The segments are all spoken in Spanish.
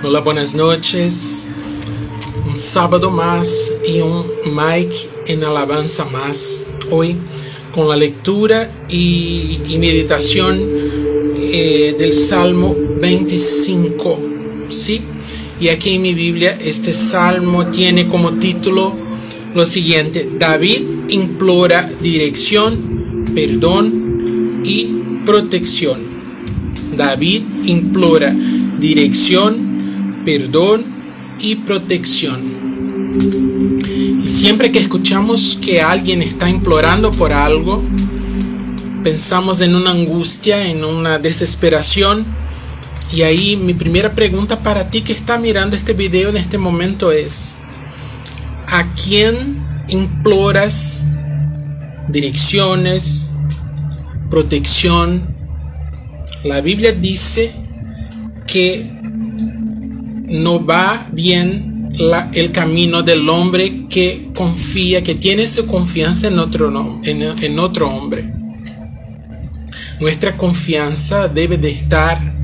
Hola, buenas noches. Un sábado más y un Mike en alabanza más. Hoy con la lectura y, meditación eh, del Salmo 25. ¿Sí? Y aquí en mi Biblia este salmo tiene como título lo siguiente. David implora dirección, perdón y protección. David implora dirección, perdón y protección. Y siempre que escuchamos que alguien está implorando por algo, pensamos en una angustia, en una desesperación. Y ahí mi primera pregunta para ti que está mirando este video en este momento es, ¿a quién imploras direcciones, protección? La Biblia dice que no va bien el camino del hombre que confía, que tiene su confianza en otro, en, otro hombre. Nuestra confianza debe de estar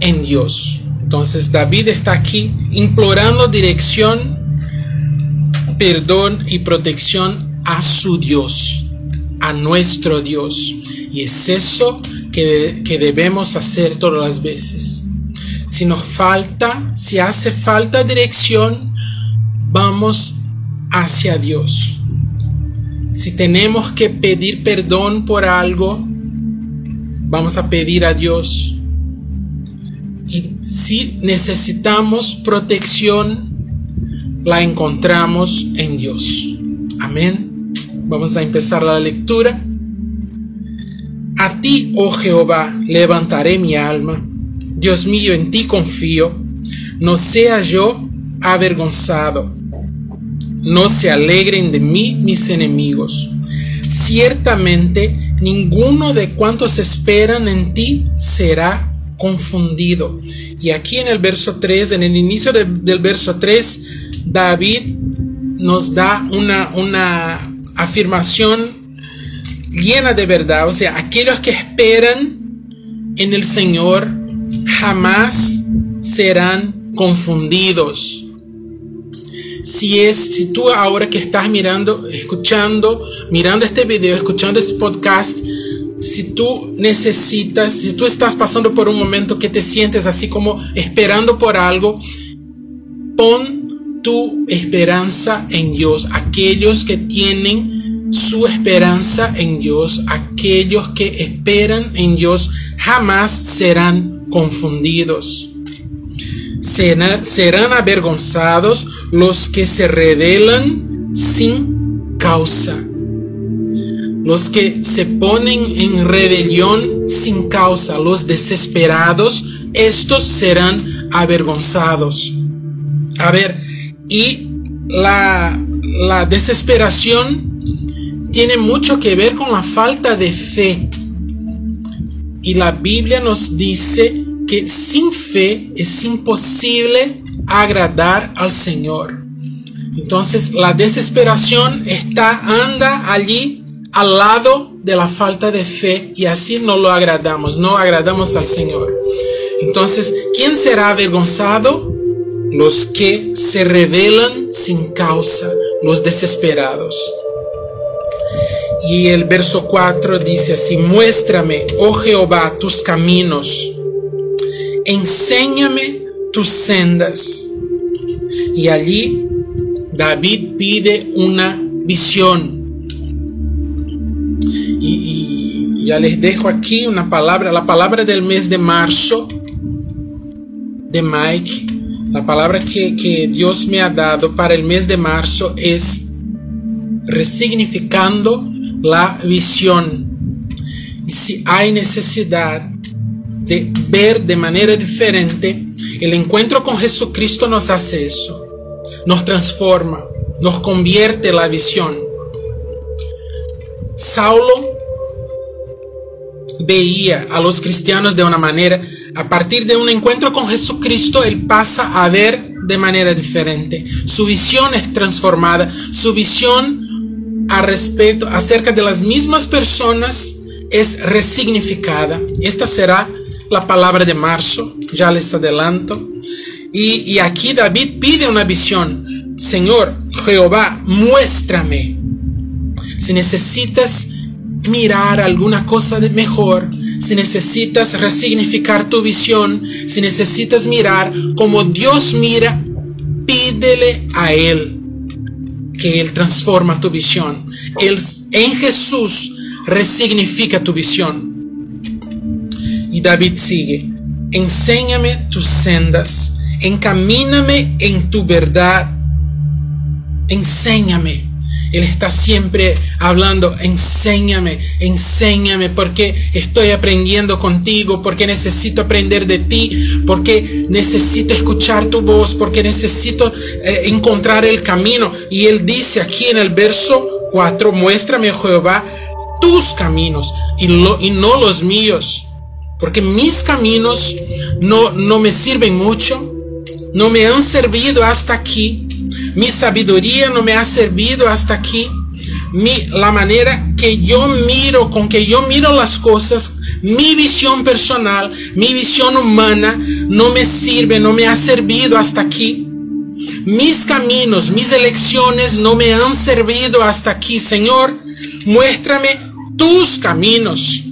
en Dios. Entonces David está aquí implorando dirección, perdón y protección a su Dios, a nuestro Dios. Y es eso que, que debemos hacer todas las veces. Si nos falta, si hace falta dirección, vamos hacia Dios. Si tenemos que pedir perdón por algo, vamos a pedir a Dios. Y si necesitamos protección, la encontramos en Dios. Amén. Vamos a empezar la lectura. A ti, oh Jehová, levantaré mi alma Dios mío, en ti confío. No sea yo avergonzado. No se alegren de mí mis enemigos. Ciertamente ninguno de cuantos esperan en ti será confundido. Y aquí en el verso 3, en el inicio del verso 3, David nos da una, una afirmación llena de verdad. O sea, aquellos que esperan en el Señor jamás serán confundidos. Si es, si tú ahora que estás mirando, escuchando, mirando este video, escuchando este podcast, si tú necesitas, si tú estás pasando por un momento que te sientes así como esperando por algo, pon tu esperanza en Dios. Aquellos que tienen su esperanza en Dios, aquellos que esperan en Dios, jamás serán confundidos. Serán avergonzados los que se rebelan sin causa. Los que se ponen en rebelión sin causa, los desesperados, estos serán avergonzados. A ver, y la, la desesperación tiene mucho que ver con la falta de fe. Y la Biblia nos dice que sin fe es imposible agradar al Señor. Entonces la desesperación está anda allí al lado de la falta de fe y así no lo agradamos, no agradamos al Señor. Entonces, ¿quién será avergonzado? Los que se rebelan sin causa, los desesperados. Y el verso 4 dice así, muéstrame, oh Jehová, tus caminos, enséñame tus sendas. Y allí David pide una visión. Y, ya les dejo aquí una palabra, la palabra del mes de marzo de Mike. La palabra que, que Dios me ha dado para el mes de marzo es resignificando la visión. Y si hay necesidad de ver de manera diferente, el encuentro con Jesucristo nos hace eso. Nos transforma, nos convierte la visión. Saulo veía a los cristianos de una manera, a partir de un encuentro con Jesucristo, él pasa a ver de manera diferente. Su visión es transformada, su visión a respecto, acerca de las mismas personas es resignificada. Esta será la palabra de marzo, ya les adelanto. Y, y aquí David pide una visión. Señor, Jehová, muéstrame. Si necesitas mirar alguna cosa de mejor, si necesitas resignificar tu visión, si necesitas mirar como Dios mira, pídele a Él que Él transforma tu visión. Él en Jesús resignifica tu visión. Y David sigue, enséñame tus sendas, encamíname en tu verdad, enséñame él está siempre hablando, enséñame, enséñame, porque estoy aprendiendo contigo, porque necesito aprender de ti, porque necesito escuchar tu voz, porque necesito eh, encontrar el camino. Y él dice aquí en el verso 4, muéstrame, Jehová, tus caminos y, y no los míos, porque mis caminos no, no me sirven mucho, no me han servido hasta aquí mi sabiduría no me ha servido hasta aquí. Mi, la manera que yo miro, con que yo miro las cosas, mi visión personal, mi visión humana, no me sirve, no me ha servido hasta aquí. Mis caminos, mis elecciones no me han servido hasta aquí. Señor, muéstrame tus caminos.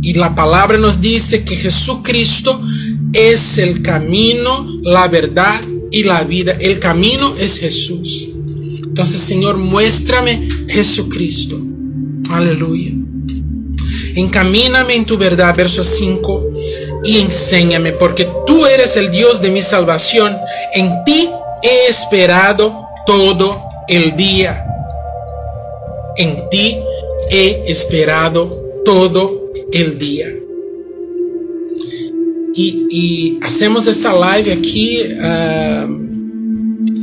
Y la palabra nos dice que Jesucristo es el camino, la verdad y la vida. El camino es Jesús. Entonces, Señor, muéstrame Jesucristo. Aleluya. Encamíname en tu verdad, verso 5, y enséñame, porque tú eres el Dios de mi salvación. En ti he esperado todo el día. En ti he esperado todo el día y, hacemos esta live aquí uh,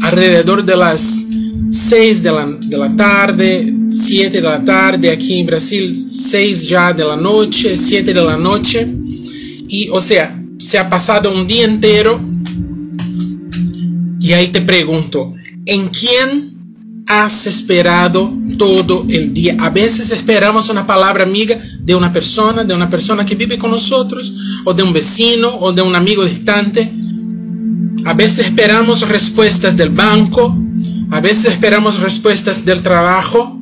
alrededor de las 6 de la, de la, tarde, 7 de la tarde, aquí en Brasil 6 ya de la noche, 7 de la noche. Y o sea, se ha pasado un día entero. Y ahí te pregunto, ¿en quién has esperado todo el día. A veces esperamos una palabra amiga de una persona, de una persona que vive con nosotros, o de un vecino, o de un amigo distante. A veces esperamos respuestas del banco, a veces esperamos respuestas del trabajo.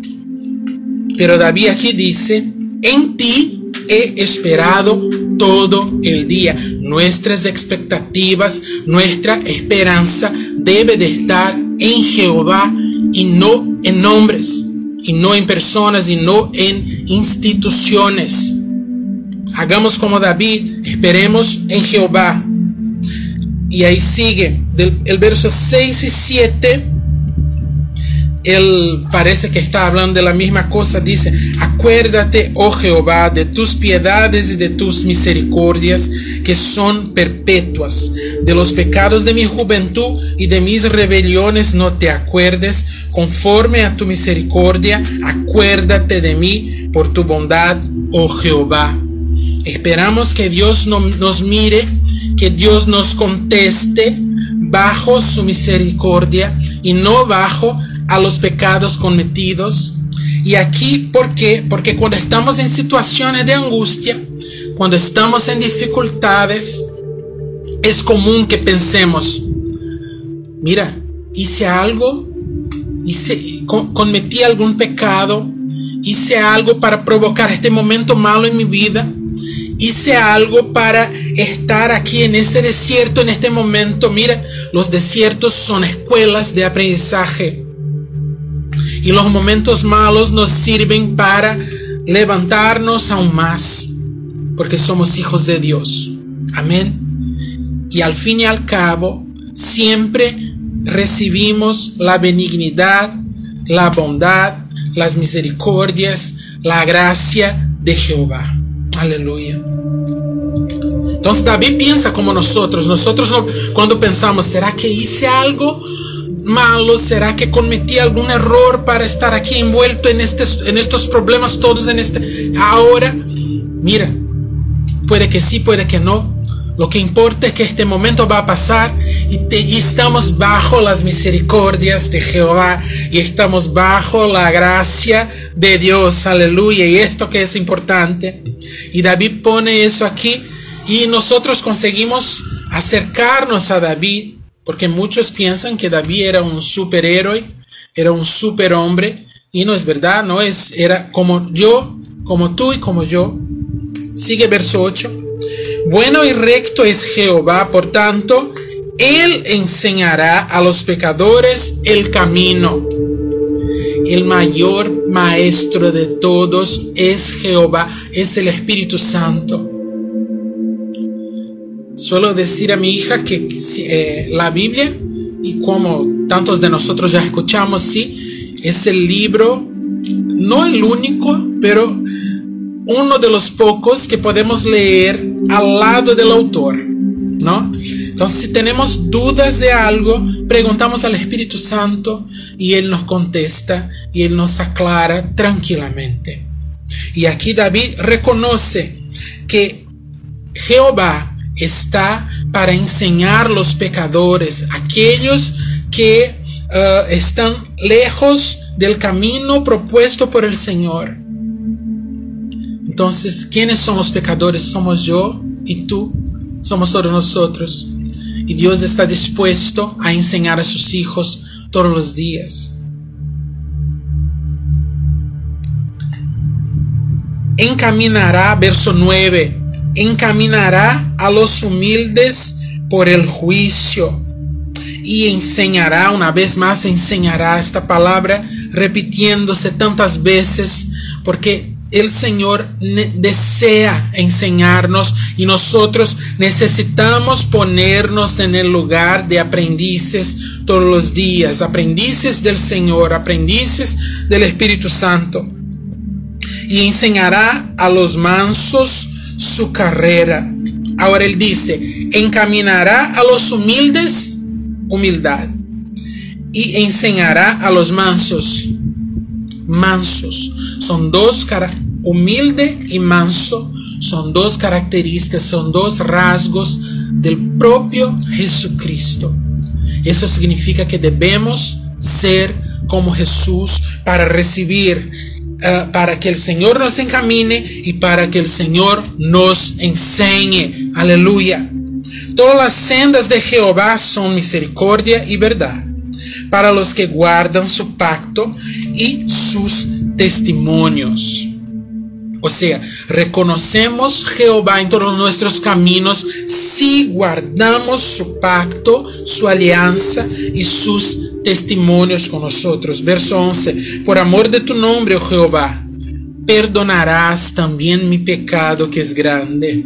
Pero David aquí dice, en ti he esperado todo el día. Nuestras expectativas, nuestra esperanza debe de estar en Jehová y no en nombres, y no en personas, y no en instituciones. Hagamos como David, esperemos en Jehová. Y ahí sigue, del, el verso 6 y 7 él parece que está hablando de la misma cosa. Dice, acuérdate, oh Jehová, de tus piedades y de tus misericordias que son perpetuas. De los pecados de mi juventud y de mis rebeliones no te acuerdes. Conforme a tu misericordia, acuérdate de mí por tu bondad, oh Jehová. Esperamos que Dios nos mire, que Dios nos conteste bajo su misericordia y no bajo a los pecados cometidos. Y aquí, ¿por qué? Porque cuando estamos en situaciones de angustia, cuando estamos en dificultades, es común que pensemos, mira, hice algo, hice, cometí algún pecado, hice algo para provocar este momento malo en mi vida, hice algo para estar aquí en ese desierto en este momento. Mira, los desiertos son escuelas de aprendizaje. Y los momentos malos nos sirven para levantarnos aún más, porque somos hijos de Dios. Amén. Y al fin y al cabo, siempre recibimos la benignidad, la bondad, las misericordias, la gracia de Jehová. Aleluya. Entonces David piensa como nosotros. Nosotros no, cuando pensamos, ¿será que hice algo? Malo? ¿Será que cometí algún error para estar aquí envuelto en, en estos problemas todos en este... Ahora, mira, puede que sí, puede que no. Lo que importa es que este momento va a pasar y, y, estamos bajo las misericordias de Jehová y estamos bajo la gracia de Dios. Aleluya. Y esto que es importante. Y David pone eso aquí y nosotros conseguimos acercarnos a David, porque muchos piensan que David era un superhéroe, era un superhombre, y no es verdad, no es, era como yo, como tú y como yo. Sigue verso 8. Bueno y recto es Jehová, por tanto, Él enseñará a los pecadores el camino. El mayor maestro de todos es Jehová, es el Espíritu Santo. Suelo decir a mi hija que eh, la Biblia, y como tantos de nosotros ya escuchamos, sí, es el libro, no el único, pero uno de los pocos que podemos leer al lado del autor, ¿no? Entonces, si tenemos dudas de algo, preguntamos al Espíritu Santo y Él nos contesta y Él nos aclara tranquilamente. Y aquí David reconoce que Jehová está para enseñar los pecadores, aquellos que eh, están lejos del camino propuesto por el Señor. Entonces, ¿quiénes son los pecadores? Somos yo y tú, somos todos nosotros. Y Dios está dispuesto a enseñar a sus hijos todos los días. Encaminará, verso 9, encaminará a los humildes por el juicio y enseñará, una vez más enseñará esta palabra repitiéndose tantas veces porque el Señor desea enseñarnos y nosotros necesitamos ponernos en el lugar de aprendices todos los días, aprendices del Señor, aprendices del Espíritu Santo. Y enseñará a los mansos su carrera. Ahora él dice, encaminará a los humildes humildad y enseñará a los mansos mansos. Son dos caras humilde y manso son dos características, son dos rasgos del propio Jesucristo. Eso significa que debemos ser como Jesús para recibir, eh, para que el Señor nos encamine y para que el Señor nos enseñe. Aleluya. Todas las sendas de Jehová son misericordia y verdad para los que guardan su pacto y sus testimonios. O sea, reconocemos Jehová en todos nuestros caminos si guardamos su pacto, su alianza y sus testimonios con nosotros. Verso 11. Por amor de tu nombre, oh Jehová, perdonarás también mi pecado que es grande.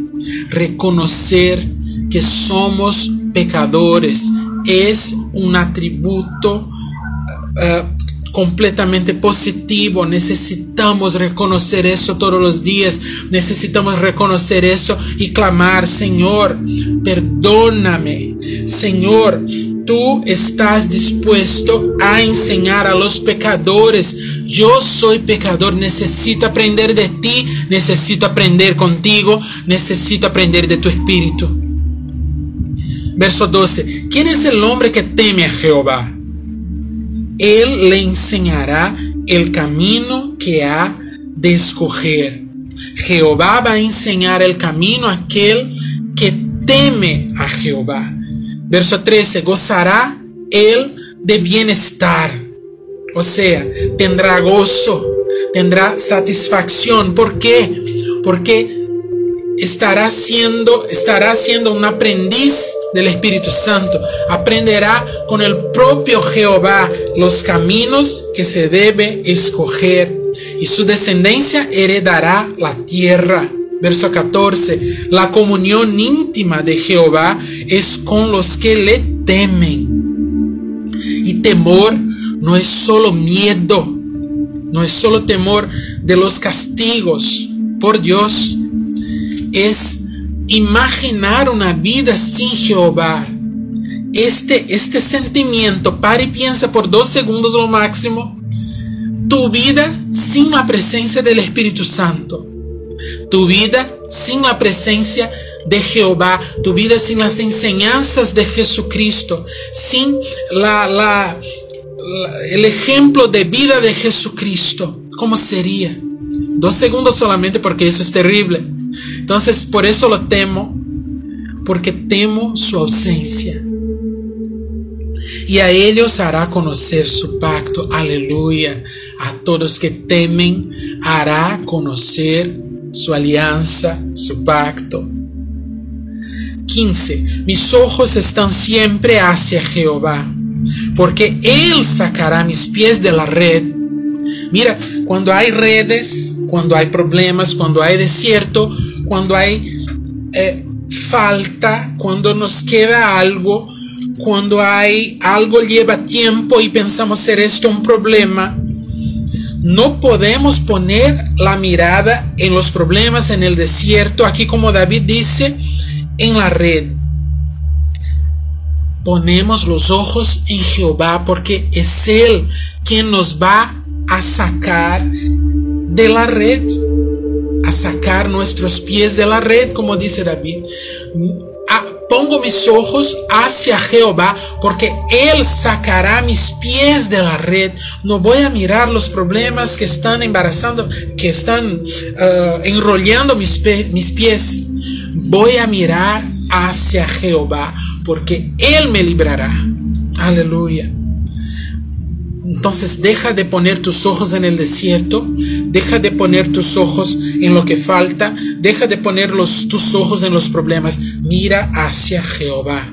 Reconocer que somos pecadores es un atributo uh, completamente positivo. Necesitamos reconocer eso todos los días. Necesitamos reconocer eso y clamar, Señor, perdóname. Señor, tú estás dispuesto a enseñar a los pecadores. Yo soy pecador, necesito aprender de ti, necesito aprender contigo, necesito aprender de tu espíritu. Verso 12. ¿Quién es el hombre que teme a Jehová? Él le enseñará el camino que ha de escoger. Jehová va a enseñar el camino a aquel que teme a Jehová. Verso 13, gozará él de bienestar. O sea, tendrá gozo, tendrá satisfacción. ¿Por qué? Porque estará siendo, estará siendo un aprendiz del Espíritu Santo. Aprenderá con el propio Jehová los caminos que se debe escoger y su descendencia heredará la tierra. Verso 14. La comunión íntima de Jehová es con los que le temen. Y temor no es solo miedo, no es solo temor de los castigos por Dios, es imaginar una vida sin Jehová. Este, este sentimiento, para y piensa por dos segundos lo máximo, tu vida sin la presencia del Espíritu Santo, tu vida sin la presencia de Jehová, tu vida sin las enseñanzas de Jesucristo, sin la, la, el ejemplo de vida de Jesucristo, ¿cómo sería? Dos segundos solamente porque eso es terrible. Entonces, por eso lo temo, porque temo su ausencia. Y a ellos hará conocer su pacto. Aleluya. A todos que temen hará conocer su alianza, su pacto. 15. Mis ojos están siempre hacia Jehová, porque Él sacará mis pies de la red. Mira, cuando hay redes, cuando hay problemas, cuando hay desierto, cuando hay eh, falta, cuando nos queda algo, cuando hay algo lleva tiempo y pensamos ser esto un problema, no podemos poner la mirada en los problemas en el desierto, aquí como David dice, en la red. Ponemos los ojos en Jehová porque es Él quien nos va a sacar de la red, a sacar nuestros pies de la red, como dice David. Pongo mis ojos hacia Jehová porque Él sacará mis pies de la red. No voy a mirar los problemas que están embarazando, que están uh, enrollando mis pies. Voy a mirar hacia Jehová porque Él me librará. Aleluya. Entonces deja de poner tus ojos en el desierto, deja de poner tus ojos en lo que falta, deja de poner los, tus ojos en los problemas, mira hacia Jehová.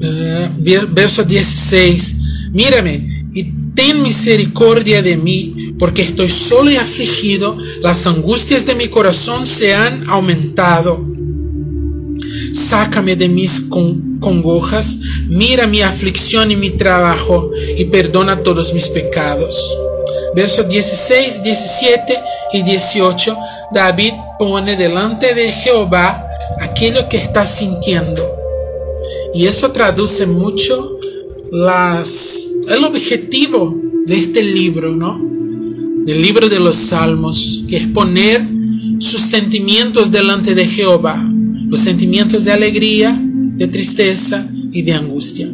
Uh, verso 16, mírame y ten misericordia de mí, porque estoy solo y afligido, las angustias de mi corazón se han aumentado. Sácame de mis congojas, mira mi aflicción y mi trabajo y perdona todos mis pecados. Versos 16, 17 y 18, David pone delante de Jehová aquello que está sintiendo. Y eso traduce mucho las, el objetivo de este libro, ¿no? El libro de los Salmos, que es poner sus sentimientos delante de Jehová los sentimientos de alegría, de tristeza y de angustia.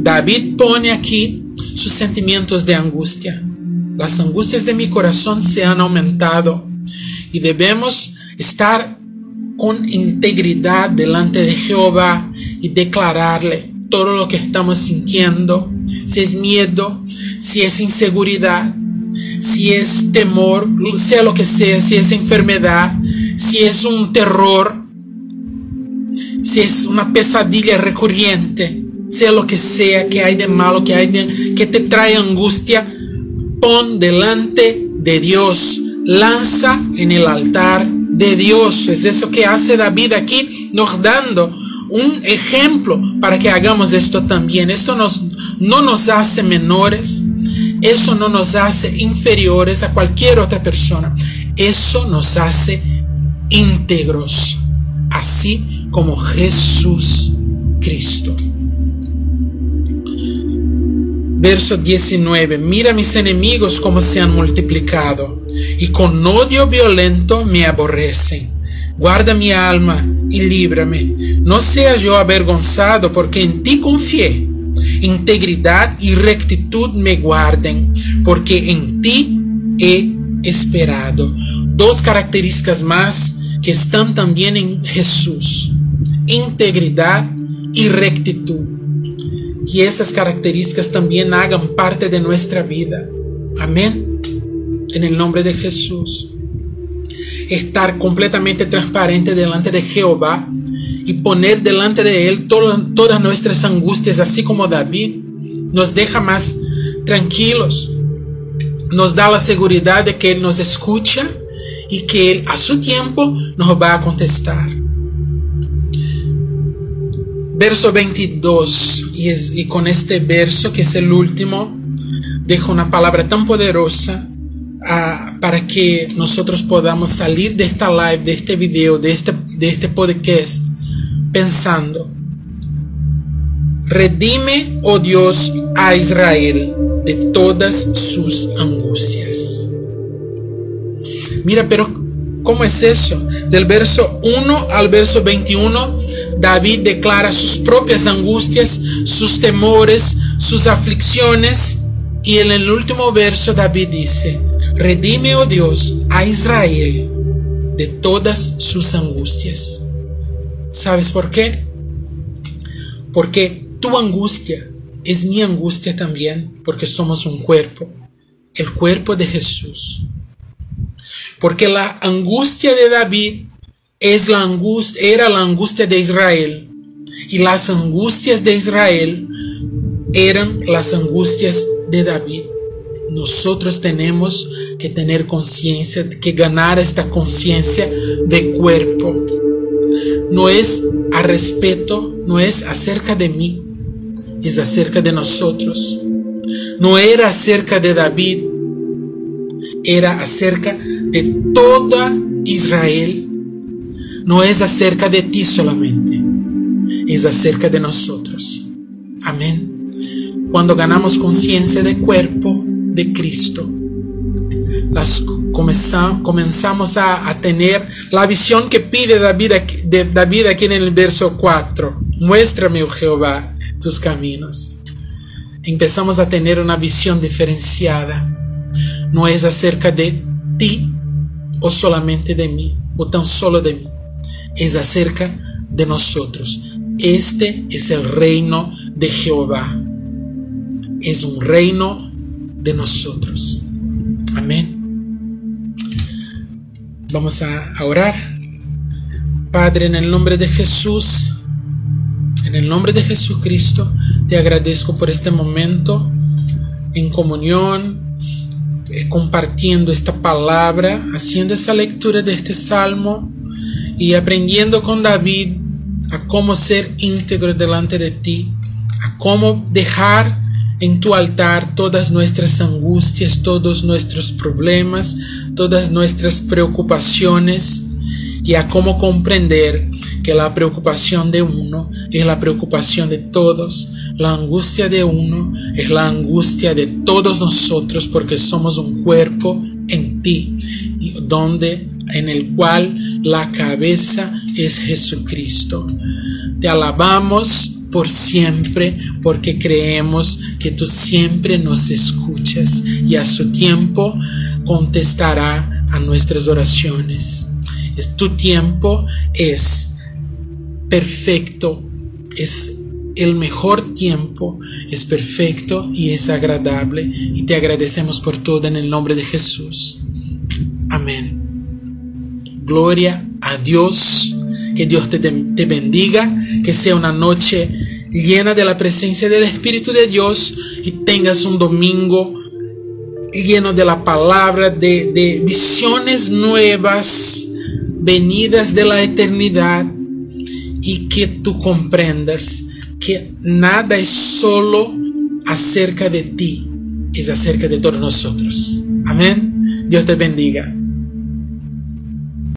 David pone aquí sus sentimientos de angustia. Las angustias de mi corazón se han aumentado y debemos estar con integridad delante de Jehová y declararle todo lo que estamos sintiendo, si es miedo, si es inseguridad, si es temor, sea lo que sea, si es enfermedad, si es un terror, si es una pesadilla recurrente, sea lo que sea que hay de malo, que hay que te trae angustia, pon delante de Dios, lanza en el altar de Dios. Es eso que hace David aquí, nos dando un ejemplo para que hagamos esto también. Esto nos, no nos hace menores, eso no nos hace inferiores a cualquier otra persona, eso nos hace íntegros, así como Jesús Cristo. Verso 19. Mira mis enemigos como se han multiplicado y con odio violento me aborrecen. Guarda mi alma y líbrame. No sea yo avergonzado porque en ti confié. Integridad y rectitud me guarden porque en ti he esperado. Dos características más que están también en Jesús integridad y rectitud. Que esas características también hagan parte de nuestra vida. Amén. En el nombre de Jesús. Estar completamente transparente delante de Jehová y poner delante de Él todas nuestras angustias, así como David, nos deja más tranquilos. Nos da la seguridad de que Él nos escucha y que Él a su tiempo nos va a contestar. Verso 22, y, es, y con este verso, que es el último, dejo una palabra tan poderosa uh, para que nosotros podamos salir de esta live, de este video, de este, de este podcast, pensando, redime, oh Dios, a Israel de todas sus angustias. Mira, pero ¿Cómo es eso? Del verso 1 al verso 21, David declara sus propias angustias, sus temores, sus aflicciones. Y en el último verso David dice, redime, oh Dios, a Israel de todas sus angustias. ¿Sabes por qué? Porque tu angustia es mi angustia también, porque somos un cuerpo, el cuerpo de Jesús. Porque la angustia de David es la angustia, era la angustia de Israel. Y las angustias de Israel eran las angustias de David. Nosotros tenemos que tener conciencia, que ganar esta conciencia de cuerpo. No es a respeto, no es acerca de mí, es acerca de nosotros. No era acerca de David, era acerca de toda Israel. No es acerca de ti solamente, es acerca de nosotros. Amén. Cuando ganamos conciencia de cuerpo de Cristo, las comenzamos a, tener la visión que pide David, David aquí en el verso 4. Muéstrame, oh Jehová, tus caminos. Empezamos a tener una visión diferenciada. No es acerca de ti o solamente de mí, o tan solo de mí. Es acerca de nosotros. Este es el reino de Jehová. Es un reino de nosotros. Amén. Vamos a orar. Padre, en el nombre de Jesús, en el nombre de Jesucristo, te agradezco por este momento en comunión, eh, compartiendo esta palabra, haciendo esa lectura de este salmo y aprendiendo con David a cómo ser íntegro delante de ti, a cómo dejar en tu altar todas nuestras angustias, todos nuestros problemas, todas nuestras preocupaciones y a cómo comprender que la preocupación de uno es la preocupación de todos, la angustia de uno es la angustia de todos nosotros porque somos un cuerpo en ti, donde en el cual la cabeza es Jesucristo. Te alabamos por siempre porque creemos que tú siempre nos escuchas y a su tiempo contestará a nuestras oraciones. Tu tiempo es perfecto, es el mejor tiempo, es perfecto y es agradable y te agradecemos por todo en el nombre de Jesús. Amén. Gloria a Dios, que Dios te, te bendiga, que sea una noche llena de la presencia del Espíritu de Dios y tengas un domingo lleno de la palabra, de, de visiones nuevas, venidas de la eternidad y que tú comprendas que nada es solo acerca de ti, es acerca de todos nosotros. Amén. Dios te bendiga.